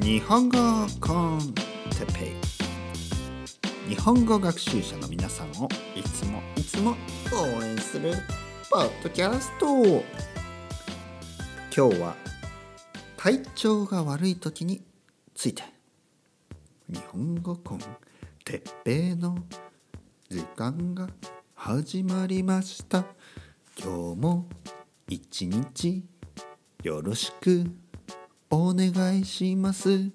日本語コンテペイ。日本語学習者の皆さんをいつもいつも応援するポッドキャスト。今日は体調が悪い時について。日本語コンテペイの時間が始まりました。今日も一日よろしく。お願いします。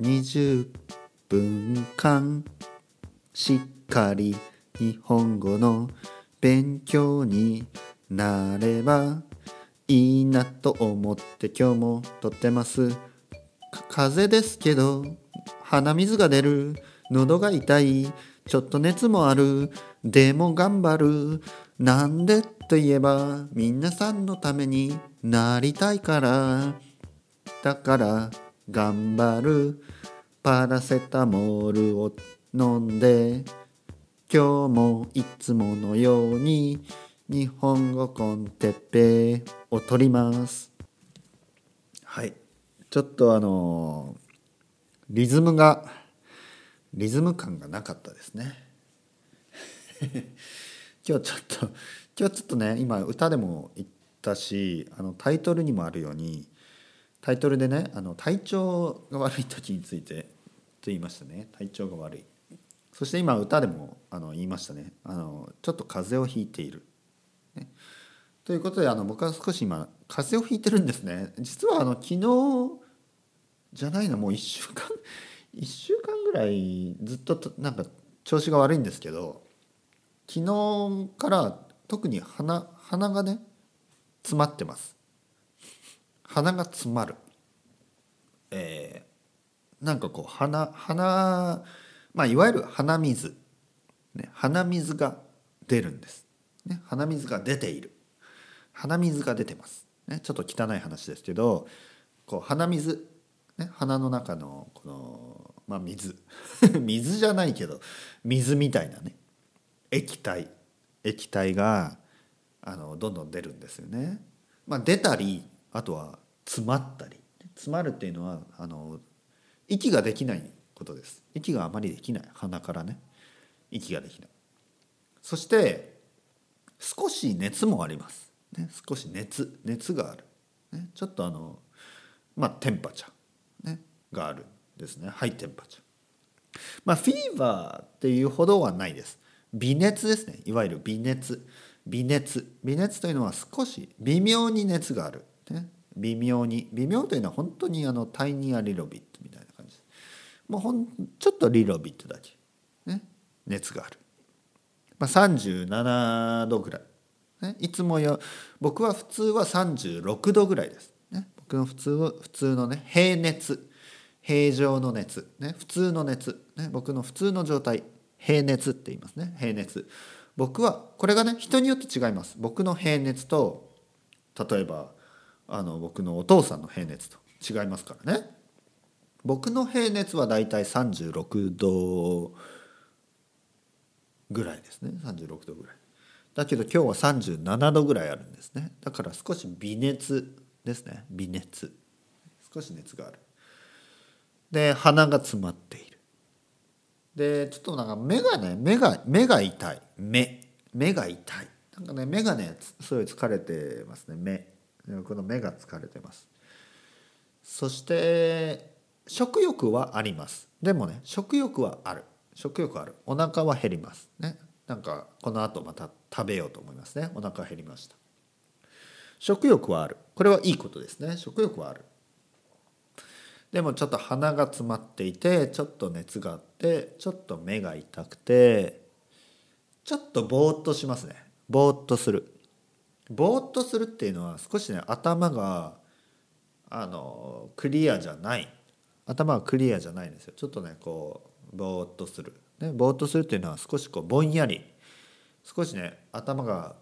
20分間。しっかり日本語の勉強になればいいなと思って今日も撮ってます。風邪ですけど鼻水が出る。喉が痛い。ちょっと熱もある。でも頑張る。なんでといえば皆さんのためになりたいから。だから頑張るパラセタモールを飲んで今日もいつものように日本語コンテッペを取ります。はい。ちょっとあのリズムがリズム感がなかったですね。今日ちょっと今日ちょっとね今歌でも言ったしあのタイトルにもあるようにタイトルでねあの体調が悪い時についてと言いましたね。体調が悪い。そして今歌でもあの言いましたね。あのちょっと風邪をひいている、ね、ということであの僕は少し今風邪をひいてるんですね。実はあの昨日じゃないなもう1週間。1週間ぐらいずっとなんか調子が悪いんですけど昨日から特に鼻鼻がね詰まってます。鼻が詰まる。えー、なんかこう鼻鼻まあいわゆる鼻水、ね、鼻水が出るんです、ね、鼻水が出ている。鼻水が出てます、ね、ちょっと汚い話ですけどこう鼻水、ね、鼻の中のこのまあ水。水じゃないけど水みたいなね。液体。液体があのどんどん出るんですよね。まあ、出たりあとは詰まったり。詰まるっていうのはあの息ができないことです。息があまりできない。鼻からね。息ができない。そして少し熱もあります、ね、少し熱。熱がある、ね、ちょっとあのまあテンパチャ、ね、があるんですね。ハイテンパチャ。まあフィーバーっていうほどはないです。微熱ですね。いわゆる微熱。微熱。微熱というのは少し微妙に熱がある、ね、微妙に微妙というのは本当にあのタイニアリロビットみたいな感じ。ですもうほんちょっとリロビットだけ、ね、熱がある、まあ、37度ぐらい、ね、いつもよ僕は普通は36度ぐらいです、ね、僕の普通は普通のね平熱。平常の熱、ね、普通の熱、ね、僕の普通の状態。平熱って言いますね。平熱。僕はこれがね人によって違います。僕の平熱と例えばあの僕のお父さんの平熱と。違いますからね。僕の平熱はだいたい36度ぐらいですね。36度ぐらい。だけど今日は37度ぐらいあるんですね。だから少し微熱ですね。微熱。少し熱がある。で鼻が詰まっている。でちょっとなんか目がね目が目が痛い。目。目が痛い。なんかね目がねすごい疲れてますね。目。この目が疲れてます。そして食欲はあります。でもね食欲はある。食欲ある。お腹は減ります。ね。なんかこの後また食べようと思いますね。お腹減りました。食欲はある。これはいいことですね。食欲はある。でもちょっと鼻が詰まっていてちょっと熱があってちょっと目が痛くてちょっとぼーっとしますね。ぼーっとする。ぼーっとするっていうのは少しね頭があのクリアじゃない。頭がクリアじゃないんですよ。ちょっとねこうぼーっとする、ね、ぼーっとするっていうのは少しこうぼんやり。少しね頭が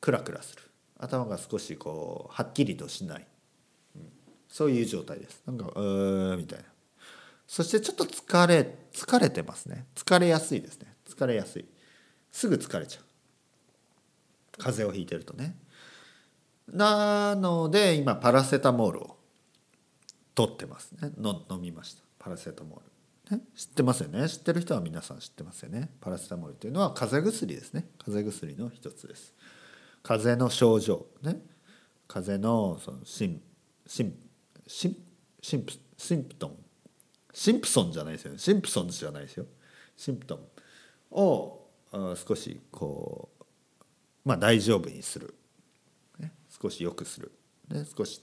クラクラする。頭が少しこうはっきりとしない。そういう状態です。なんかうーみたいな。そしてちょっと疲れ疲れてますね。疲れやすいですね。疲れやすい。すぐ疲れちゃう。風邪をひいてるとね。なので今パラセタモールを取ってますね。の飲みました。パラセタモール、ね、知ってますよね。知ってる人は皆さん知ってますよね。パラセタモールというのは風邪薬ですね。風邪薬の一つです。風邪の症状。ね。風邪のその sym sym sym symp symptom。シンプソンじゃないですよ。ねシンプソンじゃないですよ。シンプトンを少しこうまあ大丈夫にする、ね、少し良くする、ね、少し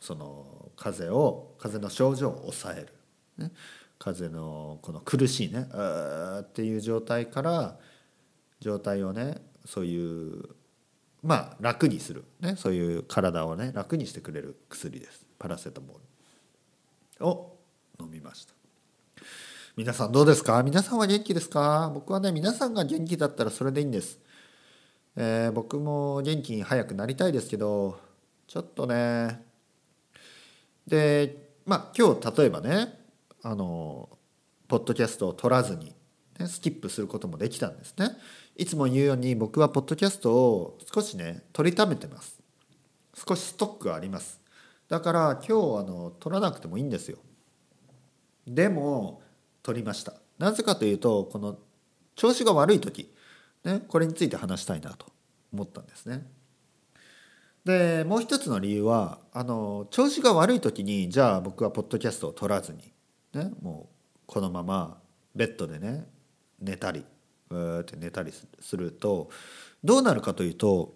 その風邪を風邪の症状を抑える、ね、風邪のこの苦しいねあっていう状態から状態をねそういうまあ楽にする、ね、そういう体をね楽にしてくれる薬です。パラセタモール。を飲みました。皆さんどうですか？皆さんは元気ですか？僕はね皆さんが元気だったらそれでいいんです、えー、僕も元気に早くなりたいですけどちょっとね。でまあ今日例えばねあのポッドキャストを取らずに、ね、スキップすることもできたんですね。いつも言うように僕はポッドキャストを少しね取りためてます。少しストックあります。だから今日あの取らなくてもいいんですよ。でも取りました。なぜかというとこの調子が悪い時、ね、これについて話したいなと思ったんですね。でもう一つの理由はあの調子が悪い時にじゃあ僕はポッドキャストを取らずに、ね、もうこのままベッドでね寝たりうって寝たりするとどうなるかというと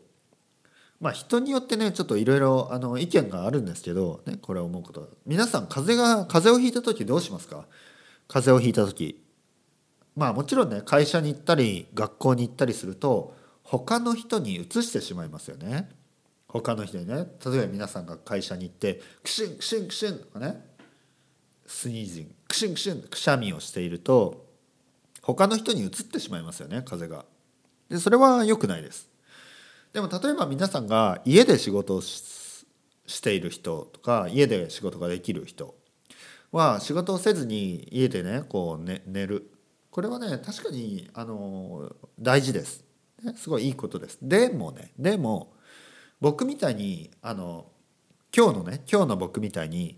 まあ人によってねちょっといろいろ意見があるんですけど、ね、これ思うこと皆さん風邪が風邪をひいた時どうしますか？風邪をひいた時まあもちろんね会社に行ったり学校に行ったりすると他の人に移してしまいますよね。他の人にね例えば皆さんが会社に行ってクシンクシンクシンとかねスニージングクシンクシュンくしゃみをしていると他の人に移ってしまいますよね風が。でそれは良くないです。でも例えば皆さんが家で仕事をしている人とか家で仕事ができる人は仕事をせずに家でねこう、ね、寝るこれはね確かにあの大事です、ね、すごいいいことです。でもねでも僕みたいにあの今日のね今日の僕みたいに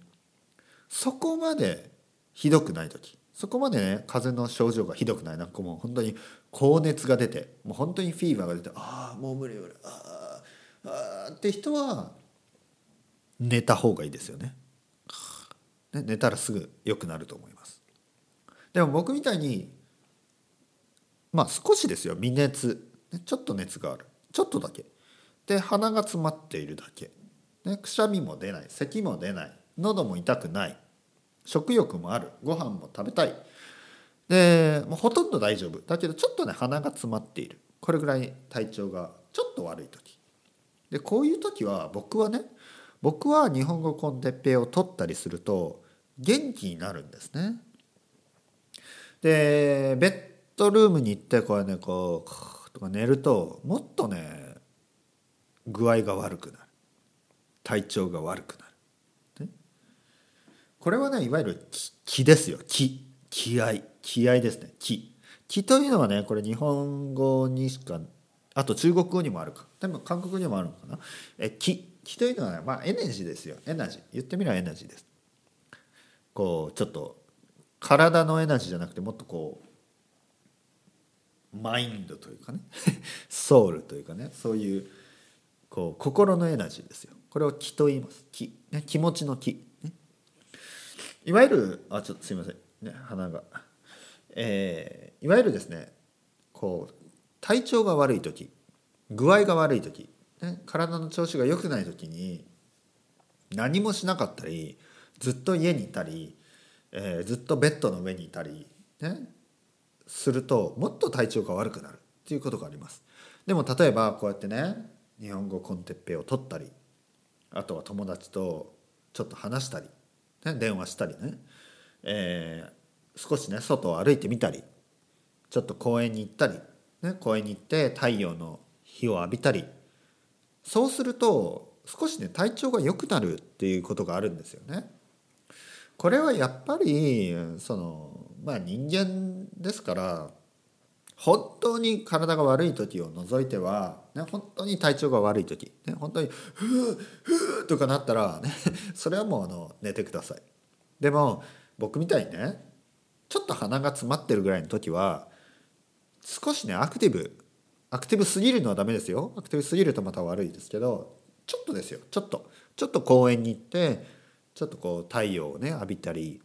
そこまでひどくない時そこまでね風邪の症状がひどくないなんかもう本当に高熱が出てもう本当にフィーバーが出てああもう無理無理ああって人は寝た方がいいですよね。ね寝たらすぐ良くなると思います。でも僕みたいにまあ少しですよ微熱。ちょっと熱がある。ちょっとだけ。で鼻が詰まっているだけ、ね、くしゃみも出ない。咳も出ない。喉も痛くない。食欲もある。ご飯も食べたい。でもうほとんど大丈夫。だけどちょっとね鼻が詰まっている。これぐらい体調がちょっと悪い時。でこういう時は僕はね僕は日本語コンテッペイを取ったりすると元気になるんですね。でベッドルームに行ってこれねこうとか寝るともっとね具合が悪くなる。体調が悪くなる、ね、これはねいわゆる気ですよ。気。気合。気合ですね。気。気というのはねこれ日本語にしかあと中国語にもあるか。でも韓国語にもあるのかな。え気。気というのは、ね、まあエネジーですよ。エナジー。言ってみればエナジーです。こうちょっと体のエナジーじゃなくてもっとこうマインドというかね。ソウルというかね。そういうこう心のエナジーですよ。これを気と言います。気、ね、気持ちの気、ね、いわゆるあちょっとすいません。ね鼻が。えー、いわゆるですねこう体調が悪い時具合が悪い時、ね、体の調子が良くない時に何もしなかったりずっと家にいたり、えー、ずっとベッドの上にいたり、ね、するともっと体調が悪くなるっていうことがあります。でも例えばこうやってね日本語コンテッペを取ったりあとは友達とちょっと話したり、ね、電話したりね、えー、少しね外を歩いてみたりちょっと公園に行ったり、ね、公園に行って太陽の日を浴びたりそうすると少しね体調が良くなるっていうことがあるんですよね。これはやっぱりそのまあ人間ですから本当に体が悪い時を除いては、ね、本当に体調が悪い時、ね、本当に「ふうふう」とかなったら、ね、それはもうあの寝てください。でも僕みたいにねちょっと鼻が詰まってるぐらいの時は少しねアクティブアクティブすぎるのはダメですよアクティブすぎるとまた悪いですけどちょっとですよちょっとちょっと公園に行ってちょっとこう太陽をね浴びたり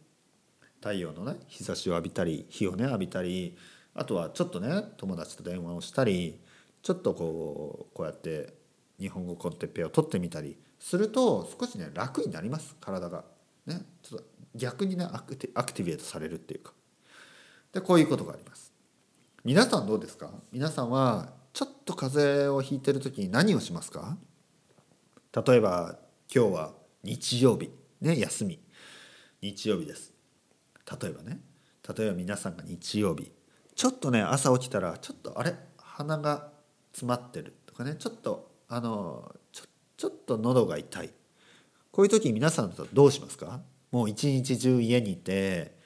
太陽のね日差しを浴びたり火をね浴びたりあとはちょっとね友達と電話をしたりちょっとこうこうやって日本語コンテッペを取ってみたりすると少しね楽になります体が。ね、ちょっと逆にねアクティベートされるっていうか。でこういうことがあります。皆さんどうですか？皆さんはちょっと風邪をひいてる時に何をしますか？例えば今日は日曜日。ね休み。日曜日です。例えばね例えば皆さんが日曜日ちょっとね朝起きたらちょっとあれ？鼻が詰まってるとかねちょっとあのちょちょっと喉が痛い。こういう時皆さんとどうしますか？もう一日中家にいて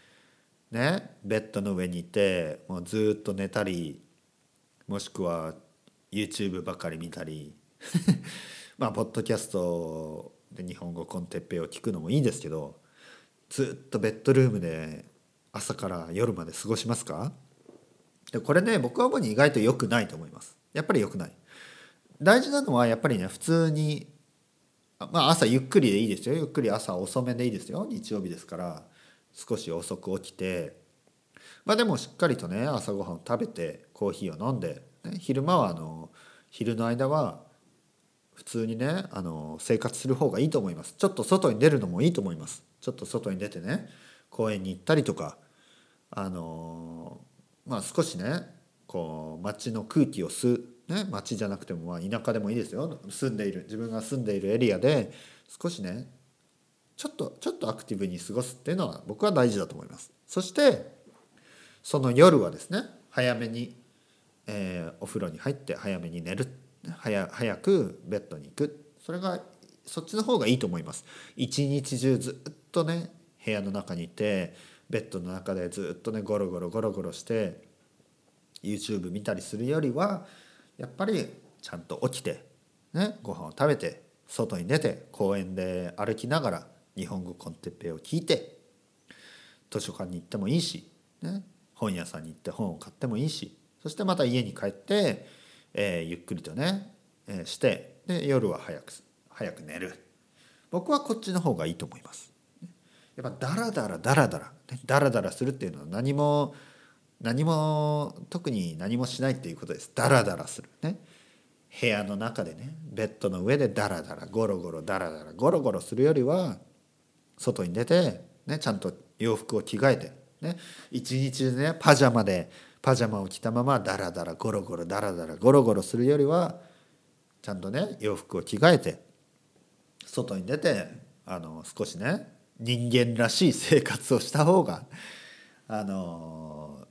ねベッドの上にいてもうずっと寝たりもしくは YouTube ばかり見たり まあポッドキャストで日本語コンテッペイを聞くのもいいんですけどずっとベッドルームで朝から夜まで過ごしますか？でこれね僕は主に意外と良くないと思います。やっぱり良くない。大事なのはやっぱりね普通にまあ朝ゆっくりでいいですよ。ゆっくり朝遅めでいいですよ。日曜日ですから少し遅く起きて。まあでもしっかりとね朝ごはんを食べてコーヒーを飲んで、ね、昼間はあの昼の間は普通にねあの生活する方がいいと思います。ちょっと外に出るのもいいと思います。ちょっと外に出てね公園に行ったりとかあのまあ少しねこう街の空気を吸うね街じゃなくてもまあ田舎でもいいですよ。住んでいる自分が住んでいるエリアで少しねちょっとちょっとアクティブに過ごすっていうのは僕は大事だと思います。そしてその夜はですね早めに、えー、お風呂に入って早めに寝る早早くベッドに行く。それがそっちの方がいいと思います。一日中ずっとね部屋の中にいてベッドの中でずっとねゴロゴロゴロゴロして YouTube 見たりするよりはやっぱりちゃんと起きて、ね、ご飯を食べて外に出て公園で歩きながら日本語コンテッペイを聞いて図書館に行ってもいいし、ね、本屋さんに行って本を買ってもいいしそしてまた家に帰って、えー、ゆっくりとね、えー、してで夜は早く早く寝る。僕はこっちの方がいいと思います。やっぱダラダラダラダラダラダラするっていうのは何も何も特に何もしないっていうことです。ダラダラする。ね。部屋の中でねベッドの上でダラダラゴロゴロダラダラゴロゴロするよりは外に出て、ね、ちゃんと洋服を着替えて、ね、一日でねパジャマでパジャマを着たままダラダラゴロゴロダラダラゴロゴロするよりはちゃんとね洋服を着替えて外に出てあの少しね人間らしい生活をした方があの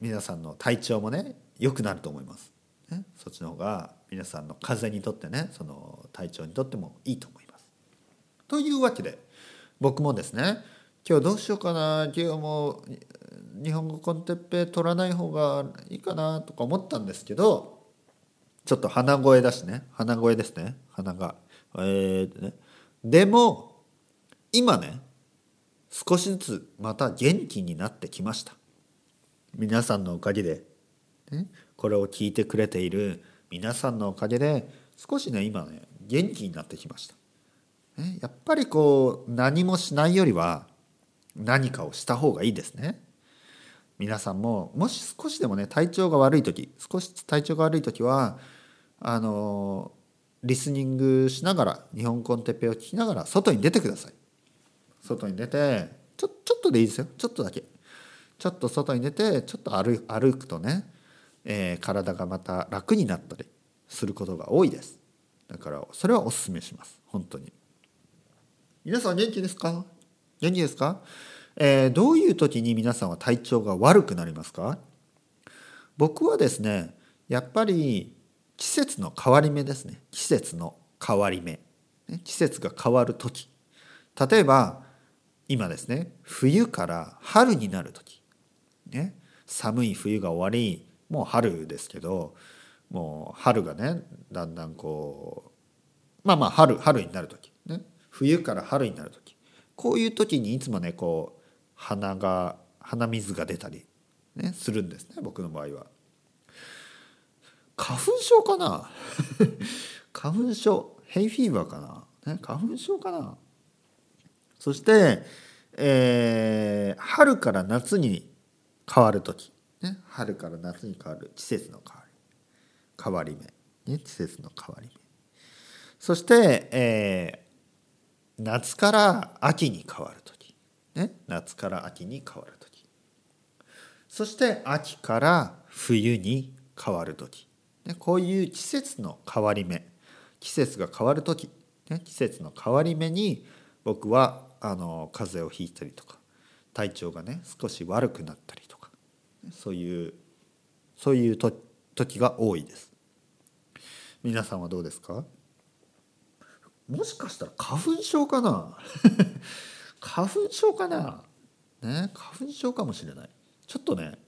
皆さんの体調もね良くなると思います。ね、そっちの方が皆さんの風邪にとってねその体調にとってもいいと思います。というわけで僕もですね今日どうしようかな今日も日本語コンテッペ取らない方がいいかなとか思ったんですけどちょっと鼻声だしね鼻声ですね鼻が。えーね、でも今ね少しずつまた元気になってきました。皆さんのおかげで、ね、これを聞いてくれている皆さんのおかげで少しね今ね元気になってきました、ね、やっぱりこう何もしないよりは何かをした方がいいですね。皆さんももし少しでもね体調が悪い時少し体調が悪い時はあのリスニングしながら日本コンテッペを聞きながら外に出てください。外に出てちょちょっとでいいですよ。ちょっとだけ。ちょっと外に出てちょっと歩歩くとね、えー、体がまた楽になったりすることが多いです。だからそれはおすすめします。本当に。皆さん元気ですか？元気ですか、えー、どういう時に皆さんは体調が悪くなりますか？僕はですねやっぱり季節の変わり目ですね。季節の変わり目。季節が変わる時。例えば今ですね冬から春になる時、ね、寒い冬が終わりもう春ですけどもう春がねだんだんこうまあまあ春春になる時、ね、冬から春になる時。こういう時にいつもねこう鼻が鼻水が出たり、ね、するんですね僕の場合は。花粉症かな？花粉症ヘイフィーバーかな、ね、花粉症かな？そして、えー、春から夏に変わる時、ね、春から夏に変わる季節の変わり。変わり目、ね、季節の変わり目。そして、えー、夏から秋に変わる時、ね、夏から秋に変わる時。そして秋から冬に変わる時、ね、こういう季節の変わり目。季節が変わる時、ね、季節の変わり目に僕はあの風邪をひいたりとか体調がね少し悪くなったりとかそういうそういうと時が多いです。皆さんはどうですか？もしかしたら花粉症かな？花粉症かな？ね花粉症かもしれない。ちょっとね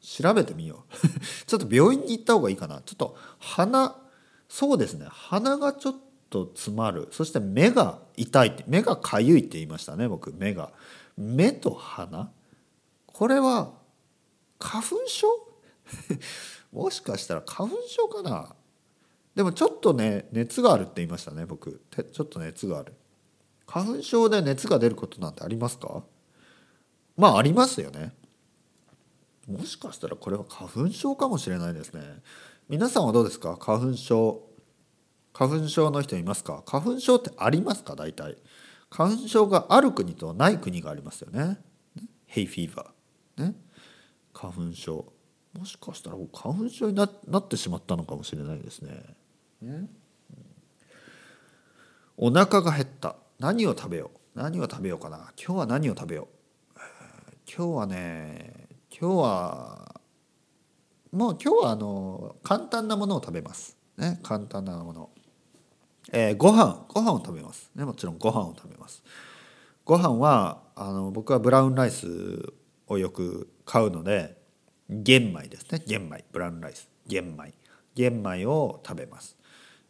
調べてみよう。ちょっと病院に行った方がいいかな。ちょっと鼻そうですね鼻がちょっと詰まる。そして目が痛いって目がかゆいって言いましたね僕。目が。目と鼻？これは花粉症？もしかしたら花粉症かな？でもちょっとね熱があるって言いましたね僕。ちょっと熱がある。花粉症で熱が出ることなんてありますか？まあありますよね。もしかしたらこれは花粉症かもしれないですね。皆さんはどうですか？花粉症。花粉症の人いますか？花粉症ってありますか？大体。花粉症がある国とない国がありますよね。ヘイフィーバーね。花粉症。もしかしたら花粉症になってしまったのかもしれないですね。ね、お腹が減った。何を食べよう？何を食べようかな？今日は何を食べよう、今日はね今日はもう今日はあの簡単なものを食べます。ね。簡単なもの。えー、ご飯ご飯を食べます。ねもちろんご飯を食べます。ご飯はあの僕はブラウンライスをよく買うので玄米ですね。玄米。ブラウンライス。玄米。玄米を食べます。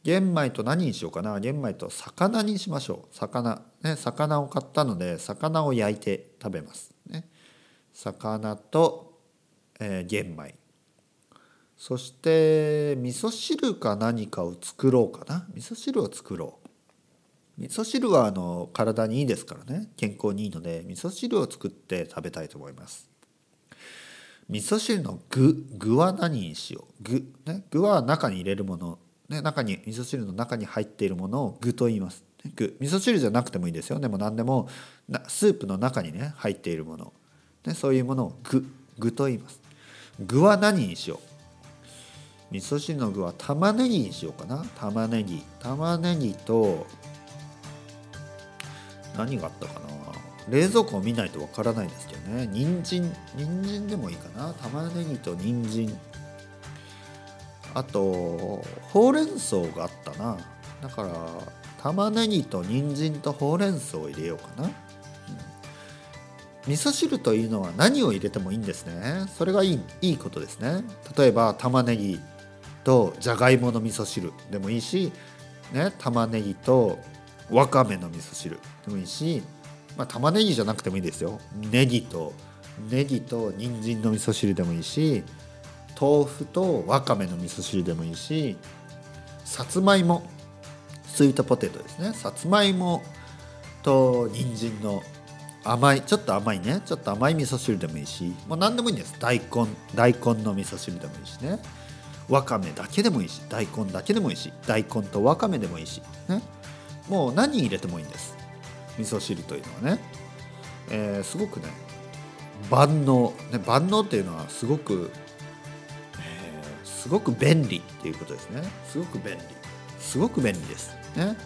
玄米と何にしようかな。玄米と魚にしましょう。魚。ね魚を買ったので魚を焼いて食べます。ね。魚と、えー、玄米。そして味噌汁か何かを作ろうかな？味噌汁を作ろう。味噌汁はあの体にいいですからね。健康にいいので味噌汁を作って食べたいと思います。味噌汁の具具は何にしよう？具ね。具は中に入れるもの。ね、中に味噌汁の中に入っているものを具と言います。具。味噌汁じゃなくてもいいですよ。でも何でもスープの中にね入っているもの、ね、そういうものを具。具と言います。具は何にしよう？味噌汁の具は玉ねぎにしようかな。玉ねぎ。玉ねぎと何があったかな。冷蔵庫を見ないとわからないですけどね。人参。人参でもいいかな。玉ねぎと人参。あとほうれん草があったな。だから玉ねぎと人参とほうれん草を入れようかな、うん、味噌汁というのは何を入れてもいいんですね。それがいいいいことですね。例えば玉ねぎ。とじゃがいもの味噌汁でもいいし、ね、玉ねぎとわかめの味噌汁でもいいし、まあ、玉ねぎじゃなくてもいいですよ。ネギとネギと人参の味噌汁でもいいし豆腐とわかめの味噌汁でもいいしさつまいもスイートポテトですね。さつまいもと人参の甘いちょっと甘いね。ちょっと甘い味噌汁でもいいしもう何でもいいんです。大根大根の味噌汁でもいいしね。わかめだけでもいいし大根だけでもいいし大根とわかめでもいいしね。もう何入れてもいいんです。味噌汁というのはね、えー、すごくね万能。ね万能っていうのはすごくすごく便利っていうことですね。すごく便利。すごく便利です。ね。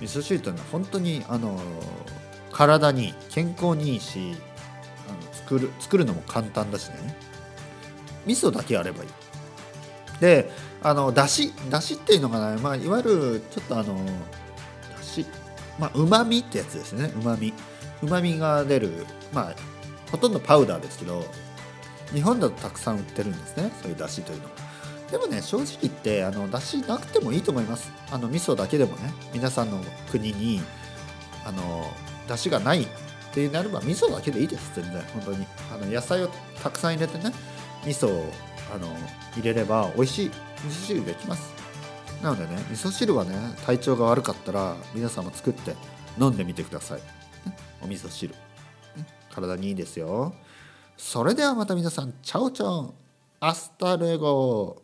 味噌汁というのは本当にあの体に健康にいいしあの作る作るのも簡単だしね。味噌だけあればいい。であのだしだしっていうのがね、まあ、いわゆるちょっとあのだしまあうまみってやつですね。うまみうまみが出るまあほとんどパウダーですけど日本だとたくさん売ってるんですね。そういうだしというのは。でもね正直言ってあの出汁なくてもいいと思います。あの味噌だけでもね。皆さんの国にあの出汁がないってなれば味噌だけでいいです。全然。本当に。あの野菜をたくさん入れてね味噌をあの入れれば美味しい味噌汁できます。なのでね味噌汁はね体調が悪かったら皆さんも作って飲んでみてください、ね、お味噌汁、ね、体にいいですよ。それではまた皆さん ciao ciao。 hasta luego